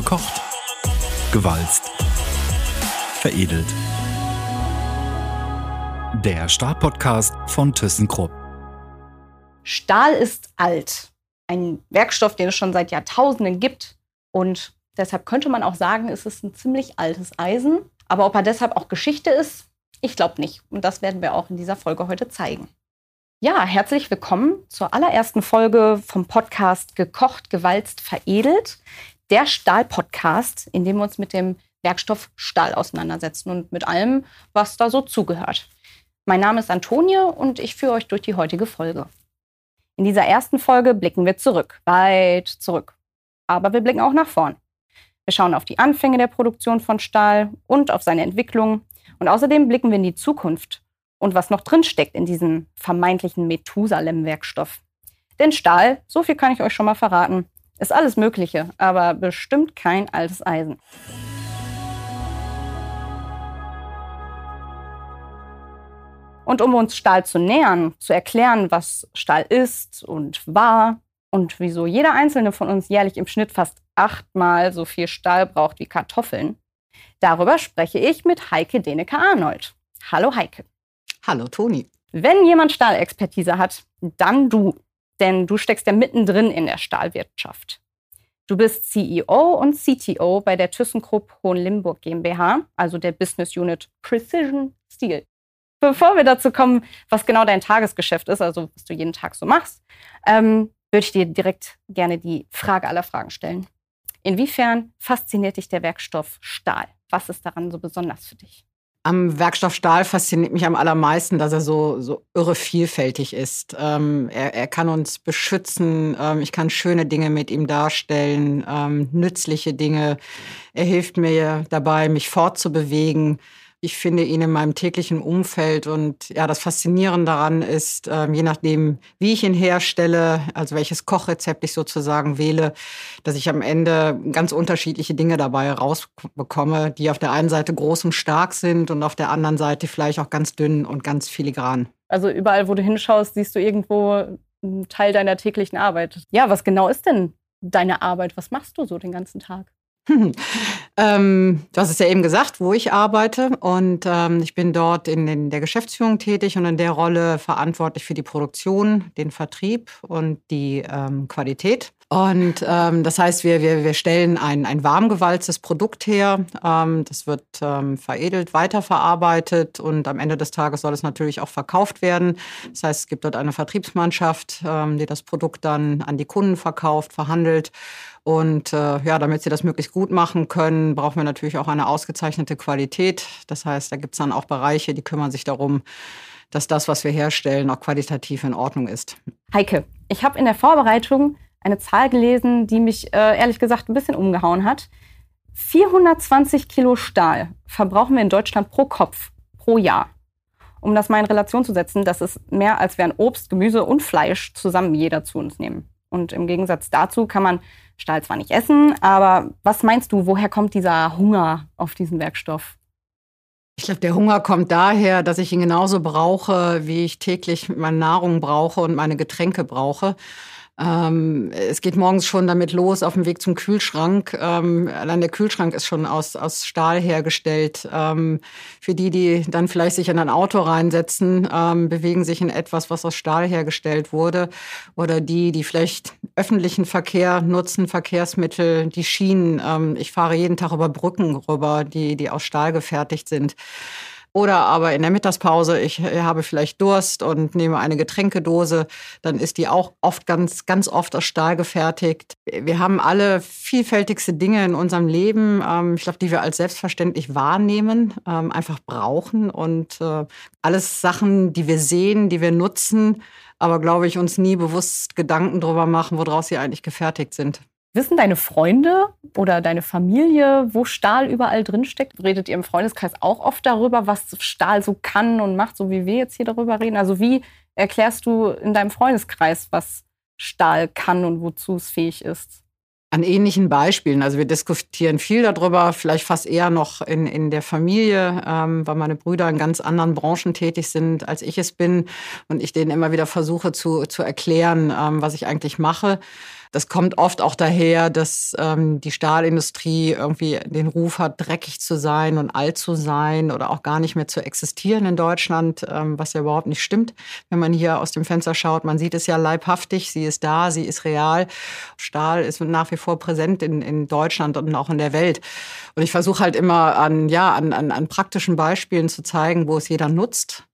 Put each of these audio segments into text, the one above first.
Gekocht, gewalzt, veredelt. Der Stahl-Podcast von ThyssenKrupp. Stahl ist alt. Ein Werkstoff, den es schon seit Jahrtausenden gibt. Und deshalb könnte man auch sagen, es ist ein ziemlich altes Eisen. Aber ob er deshalb auch Geschichte ist, ich glaube nicht. Und das werden wir auch in dieser Folge heute zeigen. Ja, herzlich willkommen zur allerersten Folge vom Podcast Gekocht, Gewalzt, Veredelt. Der Stahl-Podcast, in dem wir uns mit dem Werkstoff Stahl auseinandersetzen und mit allem, was da so zugehört. Mein Name ist Antonie und ich führe euch durch die heutige Folge. In dieser ersten Folge blicken wir zurück, weit zurück. Aber wir blicken auch nach vorn. Wir schauen auf die Anfänge der Produktion von Stahl und auf seine Entwicklung. Und außerdem blicken wir in die Zukunft und was noch drin steckt in diesem vermeintlichen Methusalem-Werkstoff. Denn Stahl, so viel kann ich euch schon mal verraten, ist alles Mögliche, aber bestimmt kein altes Eisen. Und um uns Stahl zu nähern, zu erklären, was Stahl ist und war und wieso jeder einzelne von uns jährlich im Schnitt fast achtmal so viel Stahl braucht wie Kartoffeln, darüber spreche ich mit Heike Deneke-Arnold. Hallo Heike. Hallo Toni. Wenn jemand Stahlexpertise hat, dann du. Denn du steckst ja mittendrin in der Stahlwirtschaft. Du bist CEO und CTO bei der ThyssenKrupp Hohenlimburg GmbH, also der Business Unit Precision Steel. Bevor wir dazu kommen, was genau dein Tagesgeschäft ist, also was du jeden Tag so machst, ähm, würde ich dir direkt gerne die Frage aller Fragen stellen. Inwiefern fasziniert dich der Werkstoff Stahl? Was ist daran so besonders für dich? Am Werkstoff Stahl fasziniert mich am allermeisten, dass er so, so irre vielfältig ist. Ähm, er, er, kann uns beschützen, ähm, ich kann schöne Dinge mit ihm darstellen, ähm, nützliche Dinge. Er hilft mir dabei, mich fortzubewegen. Ich finde ihn in meinem täglichen Umfeld und ja, das Faszinierende daran ist, äh, je nachdem, wie ich ihn herstelle, also welches Kochrezept ich sozusagen wähle, dass ich am Ende ganz unterschiedliche Dinge dabei rausbekomme, die auf der einen Seite groß und stark sind und auf der anderen Seite vielleicht auch ganz dünn und ganz filigran. Also überall, wo du hinschaust, siehst du irgendwo einen Teil deiner täglichen Arbeit. Ja, was genau ist denn deine Arbeit? Was machst du so den ganzen Tag? ähm, du hast es ja eben gesagt, wo ich arbeite. Und ähm, ich bin dort in, in, der Geschäftsführung tätig und in der Rolle verantwortlich für die Produktion, den Vertrieb und die ähm, Qualität. Und ähm, das heißt, wir, wir, wir stellen ein, ein warmgewalztes Produkt her. Ähm, das wird ähm, veredelt, weiterverarbeitet und am Ende des Tages soll es natürlich auch verkauft werden. Das heißt, es gibt dort eine Vertriebsmannschaft, ähm, die das Produkt dann an die Kunden verkauft, verhandelt. Und äh, ja, damit sie das möglichst gut machen können, brauchen wir natürlich auch eine ausgezeichnete Qualität. Das heißt, da gibt es dann auch Bereiche, die kümmern sich darum, dass das, was wir herstellen, auch qualitativ in Ordnung ist. Heike, ich habe in der Vorbereitung eine Zahl gelesen, die mich äh, ehrlich gesagt ein bisschen umgehauen hat. 420 Kilo Stahl verbrauchen wir in Deutschland pro Kopf pro Jahr. Um das mal in Relation zu setzen, das ist mehr, als wir Obst, Gemüse und Fleisch zusammen jeder zu uns nehmen. Und im Gegensatz dazu kann man Stahl zwar nicht essen, aber was meinst du, woher kommt dieser Hunger auf diesen Werkstoff? Ich glaube, der Hunger kommt daher, dass ich ihn genauso brauche, wie ich täglich meine Nahrung brauche und meine Getränke brauche. Ähm, es geht morgens schon damit los auf dem Weg zum Kühlschrank. Ähm, allein der Kühlschrank ist schon aus, aus Stahl hergestellt. Ähm, für die, die dann vielleicht sich in ein Auto reinsetzen, ähm, bewegen sich in etwas, was aus Stahl hergestellt wurde. Oder die, die vielleicht öffentlichen Verkehr nutzen, Verkehrsmittel, die Schienen. Ähm, ich fahre jeden Tag über Brücken rüber, die, die aus Stahl gefertigt sind. Oder aber in der Mittagspause, ich habe vielleicht Durst und nehme eine Getränkedose, dann ist die auch oft ganz, ganz oft aus Stahl gefertigt. Wir haben alle vielfältigste Dinge in unserem Leben, ähm, ich glaube, die wir als selbstverständlich wahrnehmen, ähm, einfach brauchen und äh, alles Sachen, die wir sehen, die wir nutzen, aber glaube ich, uns nie bewusst Gedanken darüber machen, woraus sie eigentlich gefertigt sind. Wissen deine Freunde oder deine Familie, wo Stahl überall drin steckt? Redet ihr im Freundeskreis auch oft darüber, was Stahl so kann und macht, so wie wir jetzt hier darüber reden? Also wie erklärst du in deinem Freundeskreis, was Stahl kann und wozu es fähig ist? An ähnlichen Beispielen. Also wir diskutieren viel darüber, vielleicht fast eher noch in, in der Familie, ähm, weil meine Brüder in ganz anderen Branchen tätig sind, als ich es bin. Und ich denen immer wieder versuche zu, zu erklären, ähm, was ich eigentlich mache. Das kommt oft auch daher, dass ähm, die Stahlindustrie irgendwie den Ruf hat, dreckig zu sein und alt zu sein oder auch gar nicht mehr zu existieren in Deutschland, ähm, was ja überhaupt nicht stimmt. Wenn man hier aus dem Fenster schaut, man sieht es ja leibhaftig, sie ist da, sie ist real. Stahl ist nach wie vor präsent in, in Deutschland und auch in der Welt. Und ich versuche halt immer an, ja, an, an, an praktischen Beispielen zu zeigen, wo es jeder nutzt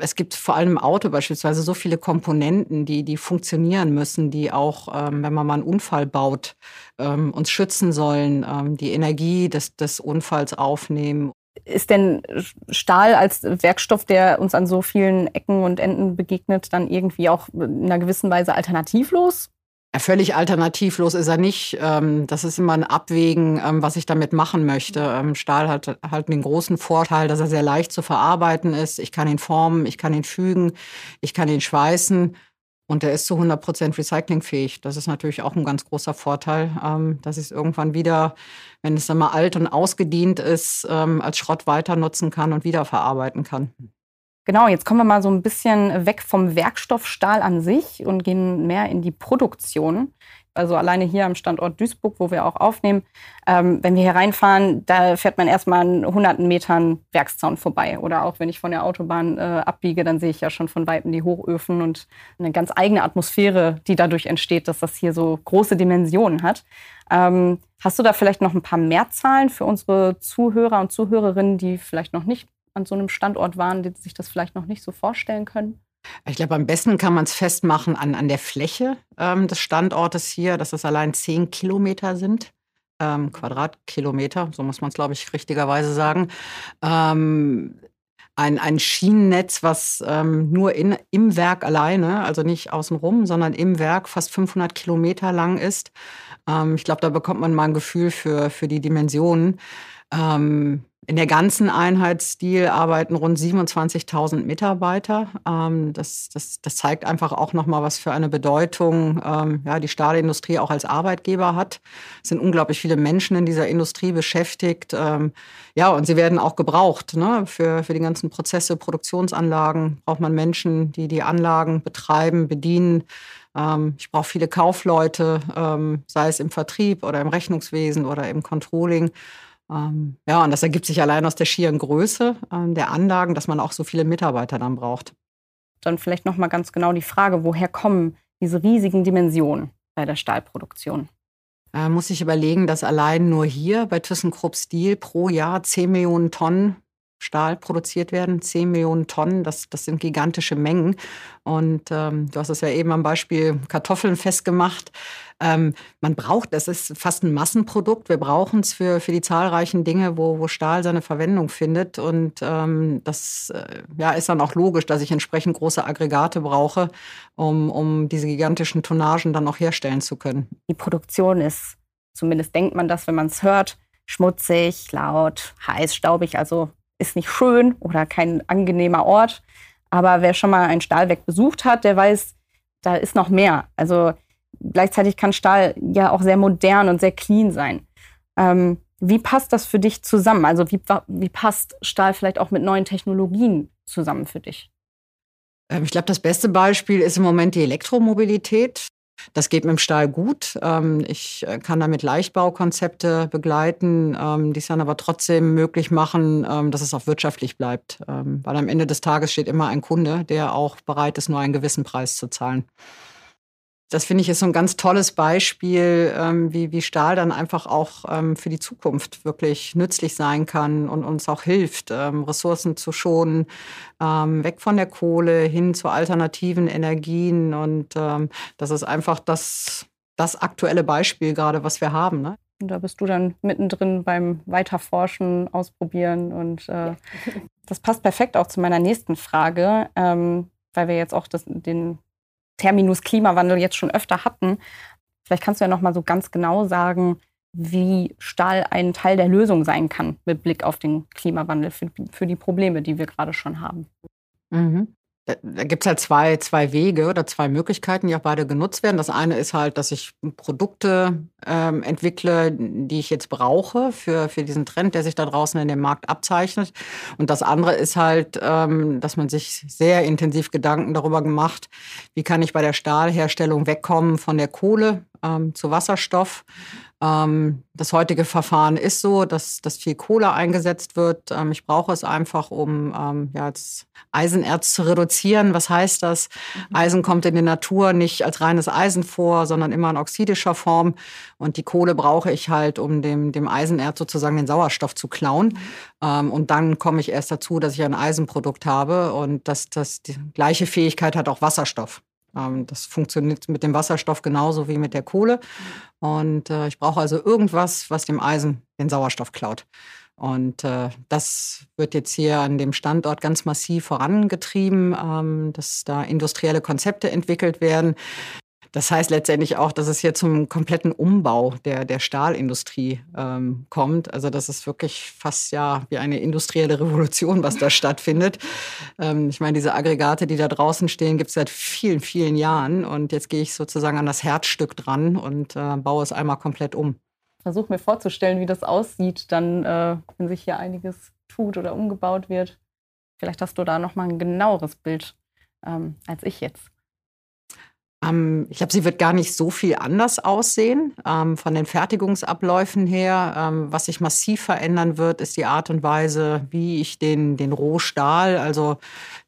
es gibt vor allem im Auto beispielsweise so viele Komponenten, die, die funktionieren müssen, die auch, ähm, wenn man mal einen Unfall baut, ähm, uns schützen sollen, die Energie des, des Unfalls aufnehmen. Ist denn Stahl als Werkstoff, der uns an so vielen Ecken und Enden begegnet, dann irgendwie auch in einer gewissen Weise alternativlos? Völlig alternativlos ist er nicht. Ähm, das ist immer ein Abwägen, ähm, was ich damit machen möchte. Ähm, Stahl hat halt den großen Vorteil, dass er sehr leicht zu verarbeiten ist. Ich kann ihn formen, ich kann ihn fügen, ich kann ihn schweißen. Und er ist zu 100 Prozent recyclingfähig. Das ist natürlich auch ein ganz großer Vorteil, dass ich es irgendwann wieder, wenn es dann mal alt und ausgedient ist, als Schrott weiter nutzen kann und wiederverarbeiten kann. Genau, jetzt kommen wir mal so ein bisschen weg vom Werkstoffstahl an sich und gehen mehr in die Produktion. Also alleine hier am Standort Duisburg, wo wir auch aufnehmen, ähm, wenn wir hier reinfahren, da fährt man erstmal an hunderten Metern Werkszaun vorbei. Oder auch wenn ich von der Autobahn äh, abbiege, dann sehe ich ja schon von Weitem die Hochöfen und eine ganz eigene Atmosphäre, die dadurch entsteht, dass das hier so große Dimensionen hat. Ähm, hast du da vielleicht noch ein paar mehr Zahlen für unsere Zuhörer und Zuhörerinnen, die vielleicht noch nicht an so einem Standort waren, die sich das vielleicht noch nicht so vorstellen können? Ich glaube, am besten kann man es festmachen an, an der Fläche ähm, des Standortes hier, dass es allein zehn Kilometer sind. Ähm, Quadratkilometer, so muss man es, glaube ich, richtigerweise sagen. Ähm, ein, ein Schienennetz, was ähm, nur in, im Werk alleine, also nicht außenrum, sondern im Werk fast 500 Kilometer lang ist. Ähm, ich glaube, da bekommt man mal ein Gefühl für, für die Dimensionen. Ähm, in der ganzen Einheitsstil arbeiten rund 27.000 Mitarbeiter. Ähm, das, das, das zeigt einfach auch nochmal, was für eine Bedeutung ähm, ja, die Stahlindustrie auch als Arbeitgeber hat. Es sind unglaublich viele Menschen in dieser Industrie beschäftigt. Ähm, ja, und sie werden auch gebraucht. Ne? Für, für die ganzen Prozesse, Produktionsanlagen braucht man Menschen, die die Anlagen betreiben, bedienen. Ich brauche viele Kaufleute, sei es im Vertrieb oder im Rechnungswesen oder im Controlling. Ähm, ja, und das ergibt sich allein aus der schieren Größe ähm, der Anlagen, dass man auch so viele Mitarbeiter dann braucht. Dann vielleicht noch mal ganz genau die Frage, woher kommen diese riesigen Dimensionen bei der Stahlproduktion? Äh, muss ich überlegen, dass allein nur hier bei ThyssenKrupp Steel pro Jahr 10 Millionen Tonnen Stahl produziert werden. 10 Millionen Tonnen, das, das sind gigantische Mengen. Und ähm, du hast es ja eben am Beispiel Kartoffeln festgemacht. Ähm, man braucht, das ist fast ein Massenprodukt. Wir brauchen es für, für die zahlreichen Dinge, wo, wo Stahl seine Verwendung findet. Und ähm, das äh, ja, ist dann auch logisch, dass ich entsprechend große Aggregate brauche, um, um diese gigantischen Tonnagen dann auch herstellen zu können. Die Produktion ist, zumindest denkt man das, wenn man es hört, schmutzig, laut, heiß, staubig. Also ist nicht schön oder kein angenehmer Ort. Aber wer schon mal ein Stahlwerk besucht hat, der weiß, da ist noch mehr. Also gleichzeitig kann Stahl ja auch sehr modern und sehr clean sein. Ähm, wie passt das für dich zusammen? Also wie, wie passt Stahl vielleicht auch mit neuen Technologien zusammen für dich? Ähm, ich glaube, das beste Beispiel ist im Moment die Elektromobilität. Das geht mit dem Stahl gut. Ähm, ich äh, kann damit Leichtbaukonzepte begleiten, ähm, die es dann aber trotzdem möglich machen, ähm, dass es auch wirtschaftlich bleibt. Weil am Ende des Tages steht immer ein Kunde, der auch bereit ist, nur einen gewissen Preis zu zahlen das finde ich ist so ein ganz tolles Beispiel, ähm, wie, wie Stahl dann einfach auch ähm, für die Zukunft wirklich nützlich sein kann und uns auch hilft, ähm, Ressourcen zu schonen, ähm, weg von der Kohle hin zu alternativen Energien. Und ähm, das ist einfach das, das aktuelle Beispiel gerade, was wir haben. Ne? Und da bist du dann mittendrin beim Weiterforschen, Ausprobieren. Und äh, das passt perfekt auch zu meiner nächsten Frage, ähm, weil wir jetzt auch das, den Terminus Klimawandel jetzt schon öfter hatten. Vielleicht kannst du ja noch mal so ganz genau sagen, wie Stahl ein Teil der Lösung sein kann mit Blick auf den Klimawandel für, für die Probleme, die wir gerade schon haben. Mhm. Da, da gibt es halt zwei, zwei Wege oder zwei Möglichkeiten, die auch beide genutzt werden. Das eine ist halt, dass ich Produkte ähm, entwickle, die ich jetzt brauche für, für diesen Trend, der sich da draußen in dem Markt abzeichnet. Und das andere ist halt, ähm, dass man sich sehr intensiv Gedanken darüber gemacht, wie kann ich bei der Stahlherstellung wegkommen von der Kohle ähm, zu Wasserstoff das heutige Verfahren ist so, dass, dass viel Kohle eingesetzt wird. Ähm, ich brauche es einfach, um ähm, ja, das Eisenerz zu reduzieren. Was heißt das? Mhm. Eisen kommt in der Natur nicht als reines Eisen vor, sondern immer in oxidischer Form. Und die Kohle brauche ich halt, um dem, dem Eisenerz sozusagen den Sauerstoff zu klauen. Mhm. Ähm, und dann komme ich erst dazu, dass ich ein Eisenprodukt habe und dass das die gleiche Fähigkeit hat auch Wasserstoff. Ähm, das funktioniert mit dem Wasserstoff genauso wie mit der Kohle. Und äh, ich brauche also irgendwas, was dem Eisen den Sauerstoff klaut. Und äh, das wird jetzt hier an dem Standort ganz massiv vorangetrieben, ähm, dass da industrielle Konzepte entwickelt werden. Das heißt letztendlich auch, dass es hier zum kompletten Umbau der, der Stahlindustrie ähm, kommt. Also das ist wirklich fast ja wie eine industrielle Revolution, was da stattfindet. Ähm, ich meine, diese Aggregate, die da draußen stehen, gibt es seit vielen, vielen Jahren. Und jetzt gehe ich sozusagen an das Herzstück dran und äh, baue es einmal komplett um. Versuche mir vorzustellen, wie das aussieht, dann, äh, wenn sich hier einiges tut oder umgebaut wird. Vielleicht hast du da noch mal ein genaueres Bild ähm, als ich jetzt. Ähm, ich glaube, sie wird gar nicht so viel anders aussehen ähm, von den Fertigungsabläufen her. Ähm, was sich massiv verändern wird, ist die Art und Weise, wie ich den, den Rohstahl, also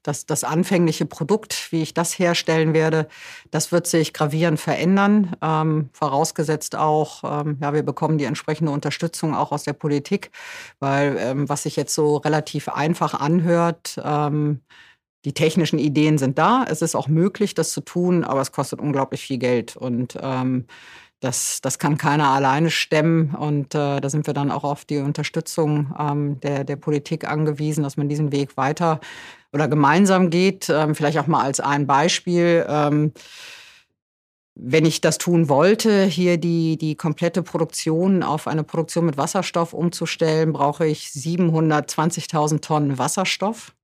das, das anfängliche Produkt, wie ich das herstellen werde, das wird sich gravierend verändern. Vorausgesetzt auch, ja, wir bekommen die entsprechende Unterstützung auch aus der Politik, weil was sich jetzt so relativ einfach anhört, die technischen Ideen sind da. Es ist auch möglich, das zu tun, aber es kostet unglaublich viel Geld. Und ähm, das, das kann keiner alleine stemmen. Und äh, da sind wir dann auch auf die Unterstützung ähm, der, der Politik angewiesen, dass man diesen Weg weiter oder gemeinsam geht. Ähm, vielleicht auch mal als ein Beispiel. Ähm, wenn ich das tun wollte, hier die, die komplette Produktion auf eine Produktion mit Wasserstoff umzustellen, brauche ich 720.000 Tonnen Wasserstoff.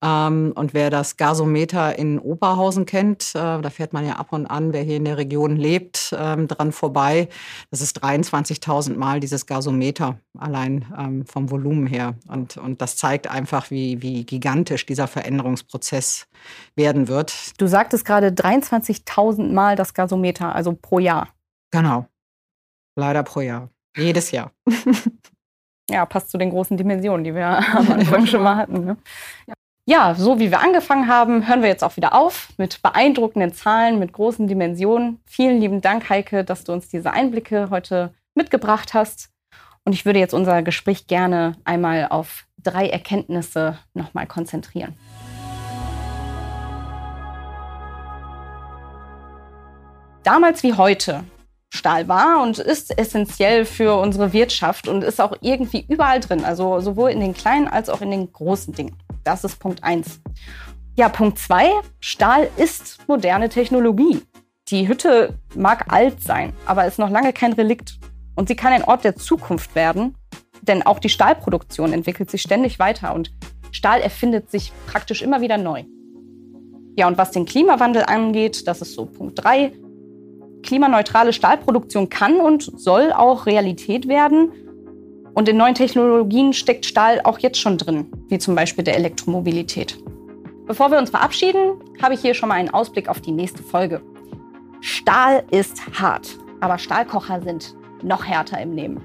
Ähm, und wer das Gasometer in Oberhausen kennt, äh, da fährt man ja ab und an, wer hier in der Region lebt, ähm, dran vorbei. Das ist 23.000 Mal dieses Gasometer, allein ähm, vom Volumen her. Und, und das zeigt einfach, wie, wie gigantisch dieser Veränderungsprozess werden wird. Du sagtest gerade 23.000 Mal das Gasometer, also pro Jahr. Genau. Leider pro Jahr. Jedes Jahr. ja, passt zu den großen Dimensionen, die wir am Anfang schon mal hatten. Ne? Ja ja, so wie wir angefangen haben, hören wir jetzt auch wieder auf mit beeindruckenden Zahlen, mit großen Dimensionen. Vielen lieben Dank, Heike, dass du uns diese Einblicke heute mitgebracht hast. Und ich würde jetzt unser Gespräch gerne einmal auf drei Erkenntnisse nochmal konzentrieren. Damals wie heute Stahl war und ist essentiell für unsere Wirtschaft und ist auch irgendwie überall drin, also sowohl in den kleinen als auch in den großen Dingen. Das ist Punkt 1. Ja, Punkt 2. Stahl ist moderne Technologie. Die Hütte mag alt sein, aber ist noch lange kein Relikt. Und sie kann ein Ort der Zukunft werden, denn auch die Stahlproduktion entwickelt sich ständig weiter und Stahl erfindet sich praktisch immer wieder neu. Ja, und was den Klimawandel angeht, das ist so Punkt 3. Klimaneutrale Stahlproduktion kann und soll auch Realität werden. Und in neuen Technologien steckt Stahl auch jetzt schon drin, wie zum Beispiel der Elektromobilität. Bevor wir uns verabschieden, habe ich hier schon mal einen Ausblick auf die nächste Folge. Stahl ist hart, aber Stahlkocher sind noch härter im Leben.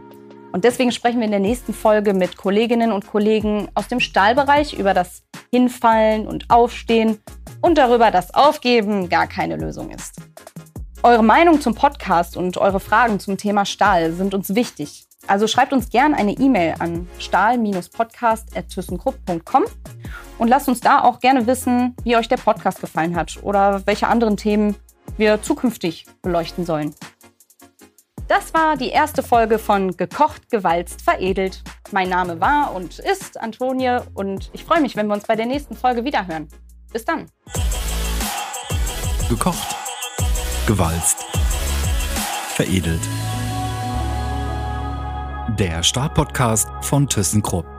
Und deswegen sprechen wir in der nächsten Folge mit Kolleginnen und Kollegen aus dem Stahlbereich über das Hinfallen und Aufstehen und darüber, dass Aufgeben gar keine Lösung ist. Eure Meinung zum Podcast und eure Fragen zum Thema Stahl sind uns wichtig. Also schreibt uns gerne eine E-Mail an stahl-podcast.thyssenkrupp.com und lasst uns da auch gerne wissen, wie euch der Podcast gefallen hat oder welche anderen Themen wir zukünftig beleuchten sollen. Das war die erste Folge von Gekocht, Gewalzt, Veredelt. Mein Name war und ist Antonie und ich freue mich, wenn wir uns bei der nächsten Folge wiederhören. Bis dann. Gekocht, gewalzt, veredelt. Der Startpodcast von ThyssenKrupp.